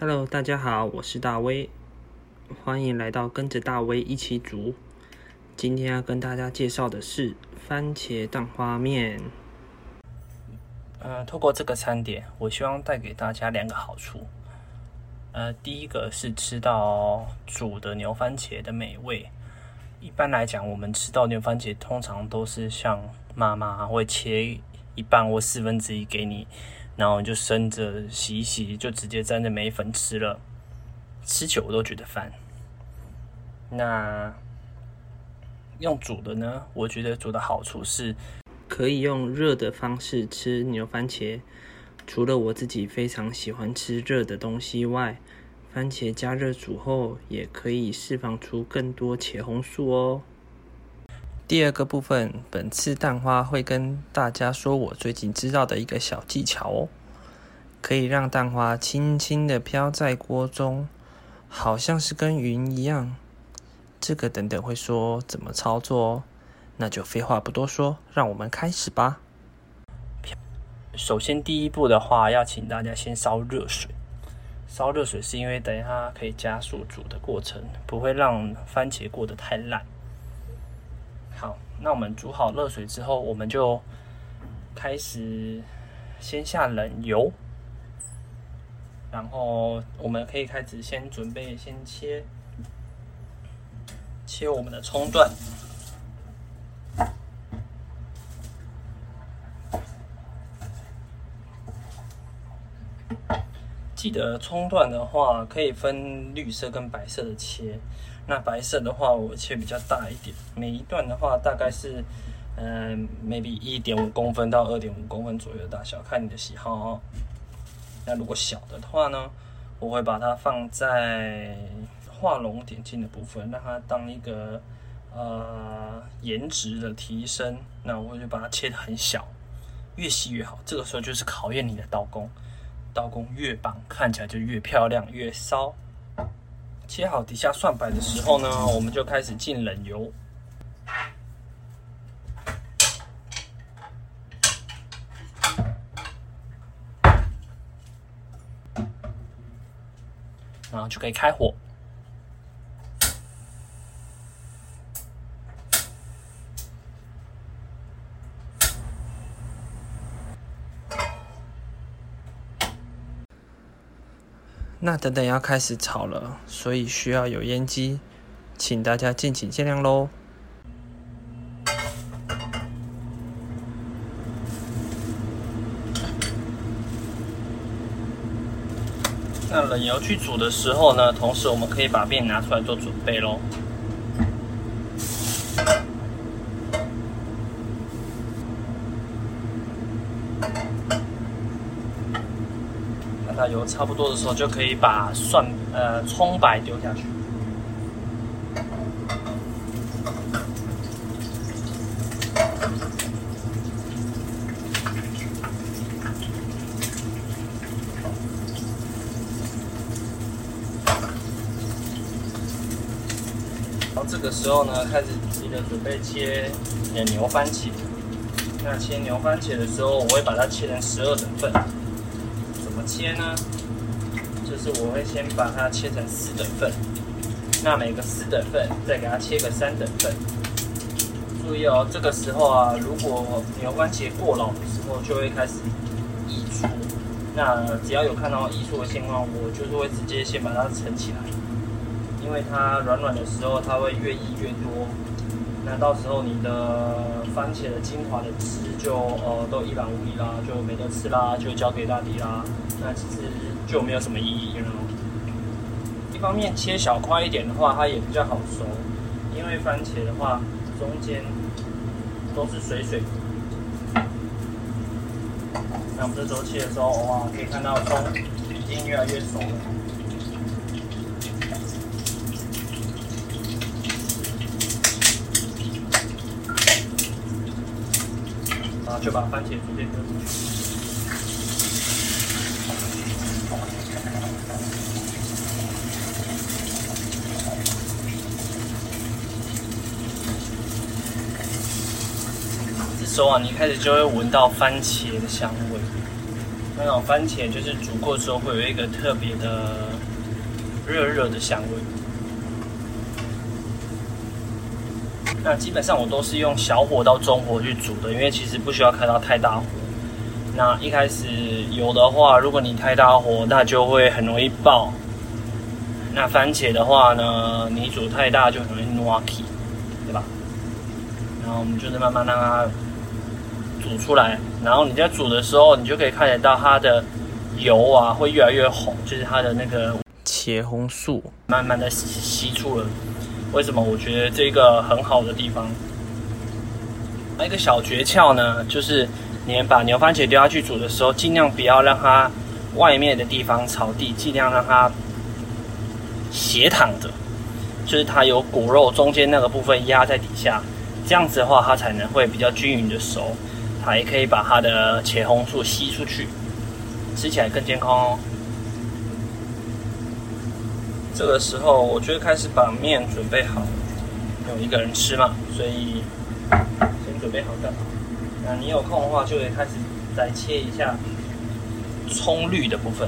Hello，大家好，我是大威，欢迎来到跟着大威一起煮。今天要跟大家介绍的是番茄蛋花面。呃，透过这个餐点，我希望带给大家两个好处。呃，第一个是吃到煮的牛番茄的美味。一般来讲，我们吃到牛番茄，通常都是像妈妈会切一半或四分之一给你。然后就生着洗一洗，就直接沾着梅粉吃了。吃久我都觉得烦。那用煮的呢？我觉得煮的好处是，可以用热的方式吃牛番茄。除了我自己非常喜欢吃热的东西外，番茄加热煮后也可以释放出更多茄红素哦。第二个部分，本次蛋花会跟大家说我最近知道的一个小技巧哦，可以让蛋花轻轻的飘在锅中，好像是跟云一样。这个等等会说怎么操作哦，那就废话不多说，让我们开始吧。首先第一步的话，要请大家先烧热水。烧热水是因为等一下可以加速煮的过程，不会让番茄过得太烂。好，那我们煮好热水之后，我们就开始先下冷油，然后我们可以开始先准备先切切我们的葱段，记得葱段的话可以分绿色跟白色的切。那白色的话，我切比较大一点，每一段的话大概是，嗯，maybe 一点五公分到二点五公分左右的大小，看你的喜好哦。那如果小的话呢，我会把它放在画龙点睛的部分，让它当一个呃颜值的提升。那我就把它切的很小，越细越好。这个时候就是考验你的刀工，刀工越棒，看起来就越漂亮，越骚。切好底下蒜白的时候呢，我们就开始进冷油，然后就可以开火。那等等要开始炒了，所以需要有烟机，请大家敬请见谅喽。那冷油去煮的时候呢，同时我们可以把面拿出来做准备喽。油差不多的时候，就可以把蒜呃葱白丢下去，然后这个时候呢，开始记得准备切牛番茄。那切牛番茄的时候，我会把它切成十二等份。切呢，就是我会先把它切成四等份，那每个四等份再给它切个三等份。注意哦，这个时候啊，如果牛番茄过老的时候，就会开始溢出。那只要有看到溢出的情况，我就是会直接先把它盛起来，因为它软软的时候，它会越溢越多。那到时候你的番茄的精华的汁就呃都一览无遗啦，就没得吃啦，就交给大地啦。那其实就没有什么意义了。一方面切小块一点的话，它也比较好熟，因为番茄的话中间都是水水。那我们这时候切的时候，哇，可以看到葱已经越来越熟了。就把番茄直接丢进去。这时候啊，你开始就会闻到番茄的香味。那种番茄就是煮过之后会有一个特别的热热的香味。那基本上我都是用小火到中火去煮的，因为其实不需要开到太大火。那一开始油的话，如果你太大火，那就会很容易爆。那番茄的话呢，你煮太大就很容易 n o k 对吧？然后我们就是慢慢让它煮出来，然后你在煮的时候，你就可以看得到它的油啊会越来越红，就是它的那个茄红素慢慢的吸出了。为什么我觉得这个很好的地方？还有一个小诀窍呢，就是你把牛番茄丢下去煮的时候，尽量不要让它外面的地方朝地，尽量让它斜躺着，就是它有骨肉中间那个部分压在底下，这样子的话，它才能会比较均匀的熟，它也可以把它的茄红素吸出去，吃起来更健康哦。这个时候，我就开始把面准备好，有一个人吃嘛，所以先准备好的。那你有空的话，就可以开始再切一下葱绿的部分。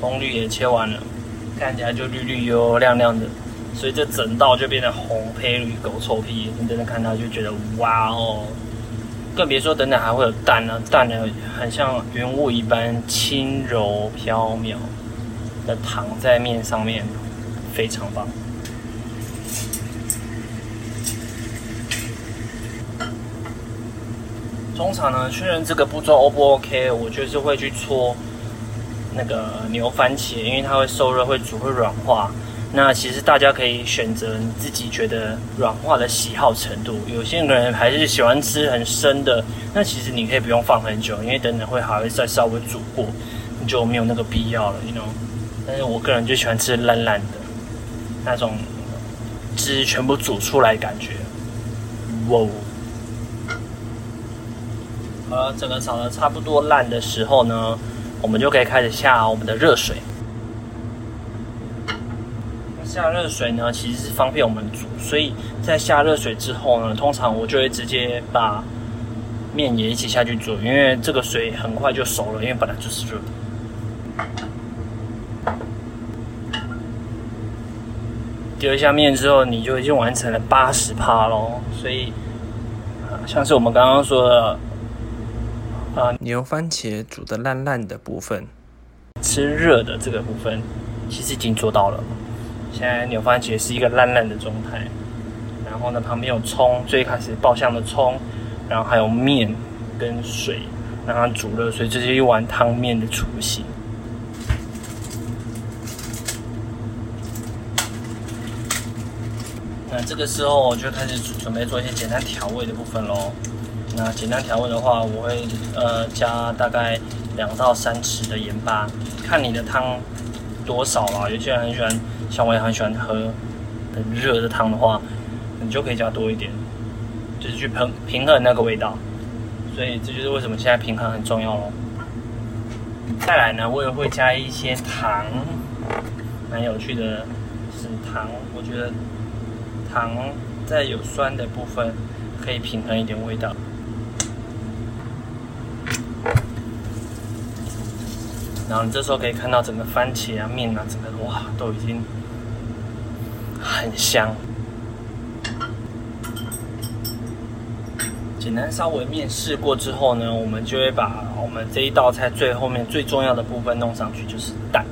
葱绿也切完了，看起来就绿绿油油亮亮的，所以这整道就变成红配绿狗臭屁。你真的看到就觉得哇哦，更别说等等还会有蛋呢，蛋呢很像云雾一般轻柔飘渺的躺在面上面，非常棒。通常呢，确认这个步骤 O 不 OK，我就是会去搓。那个牛番茄，因为它会受热、会煮、会软化。那其实大家可以选择你自己觉得软化的喜好程度。有些人还是喜欢吃很生的，那其实你可以不用放很久，因为等等会还会再稍微煮过，你就没有那个必要了，you know。但是我个人就喜欢吃烂烂的，那种汁全部煮出来感觉。哇！好了，整个炒的差不多烂的时候呢。我们就可以开始下我们的热水。下热水呢，其实是方便我们煮，所以在下热水之后呢，通常我就会直接把面也一起下去煮，因为这个水很快就熟了，因为本来就是热。丢一下面之后，你就已经完成了八十趴喽，所以像是我们刚刚说的。啊，牛番茄煮的烂烂的部分，吃热的这个部分，其实已经做到了。现在牛番茄是一个烂烂的状态，然后呢，旁边有葱，最开始爆香的葱，然后还有面跟水，让它煮热，所以这是一碗汤面的雏形。那这个时候我就开始准备做一些简单调味的部分喽。那简单调味的话，我会呃加大概两到三匙的盐巴，看你的汤多少啦。有些人很喜欢，像我也很喜欢喝很热的汤的话，你就可以加多一点，就是去平平衡那个味道。所以这就是为什么现在平衡很重要咯。再来呢，我也会加一些糖，蛮有趣的是糖，我觉得糖在有酸的部分可以平衡一点味道。然后你这时候可以看到整个番茄啊、面啊，整个哇都已经很香。简单稍微面试过之后呢，我们就会把我们这一道菜最后面最重要的部分弄上去，就是蛋。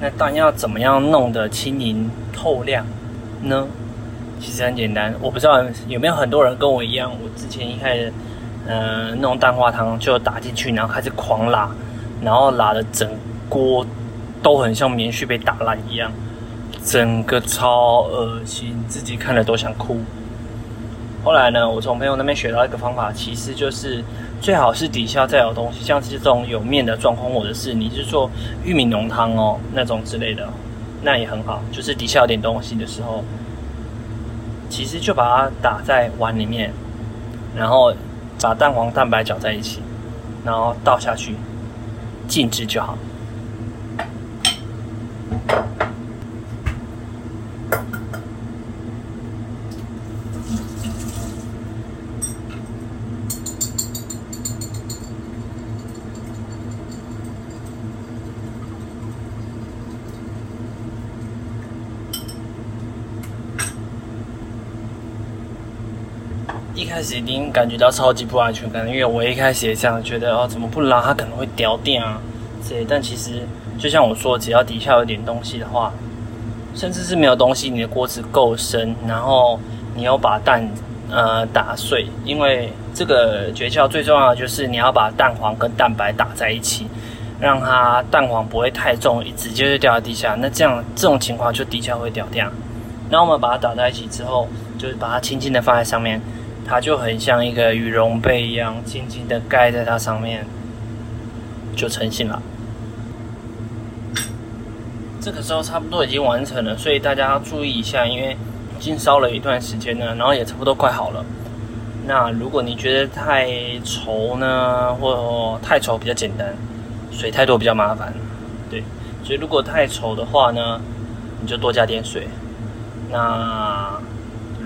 那蛋要怎么样弄得轻盈透亮呢？其实很简单，我不知道有没有很多人跟我一样，我之前一开始嗯弄蛋花汤就打进去，然后开始狂拉。然后拉的整锅都很像棉絮被打烂一样，整个超恶心，自己看了都想哭。后来呢，我从朋友那边学到一个方法，其实就是最好是底下再有东西，像是这种有面的状况，或者是你是做玉米浓汤哦那种之类的，那也很好。就是底下有点东西的时候，其实就把它打在碗里面，然后把蛋黄蛋白搅在一起，然后倒下去，静置就好。一开始一定感觉到超级不安全感，因为我一开始也这样觉得哦，怎么不拉它可能会掉电啊，这些。但其实就像我说，只要底下有点东西的话，甚至是没有东西，你的锅子够深，然后你要把蛋呃打碎，因为这个诀窍最重要的就是你要把蛋黄跟蛋白打在一起，让它蛋黄不会太重，直接就掉在地下。那这样这种情况就底下会掉掉。那我们把它打在一起之后，就是把它轻轻的放在上面。它就很像一个羽绒被一样，轻轻的盖在它上面，就成型了。这个时候差不多已经完成了，所以大家要注意一下，因为已经烧了一段时间了，然后也差不多快好了。那如果你觉得太稠呢，或太稠比较简单，水太多比较麻烦，对。所以如果太稠的话呢，你就多加点水。那。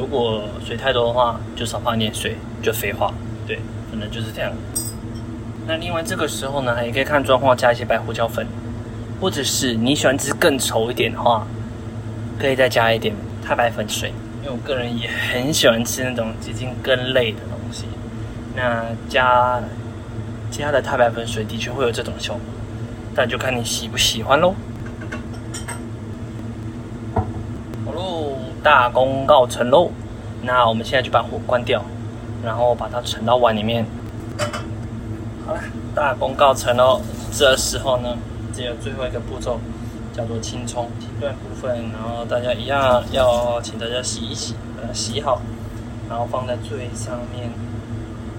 如果水太多的话，就少放一点水，就废话。对，可能就是这样。那另外这个时候呢，也可以看状况加一些白胡椒粉，或者是你喜欢吃更稠一点的话，可以再加一点太白粉水。因为我个人也很喜欢吃那种接近根类的东西，那加加的太白粉水的确会有这种效果，但就看你喜不喜欢喽。大功告成喽！那我们现在就把火关掉，然后把它盛到碗里面。好了，大功告成喽！这时候呢，只有最后一个步骤，叫做清葱清断部分。然后大家一样要请大家洗一洗，把它洗好，然后放在最上面。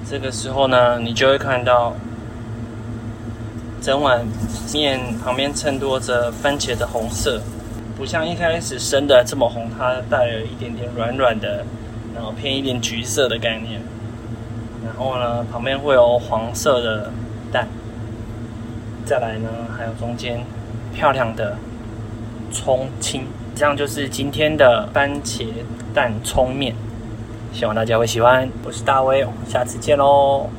这个时候呢，你就会看到整碗面旁边衬托着番茄的红色。不像一开始生的这么红，它带有一点点软软的，然后偏一点橘色的概念。然后呢，旁边会有黄色的蛋。再来呢，还有中间漂亮的葱青，这样就是今天的番茄蛋葱面。希望大家会喜欢。我是大威，下次见喽。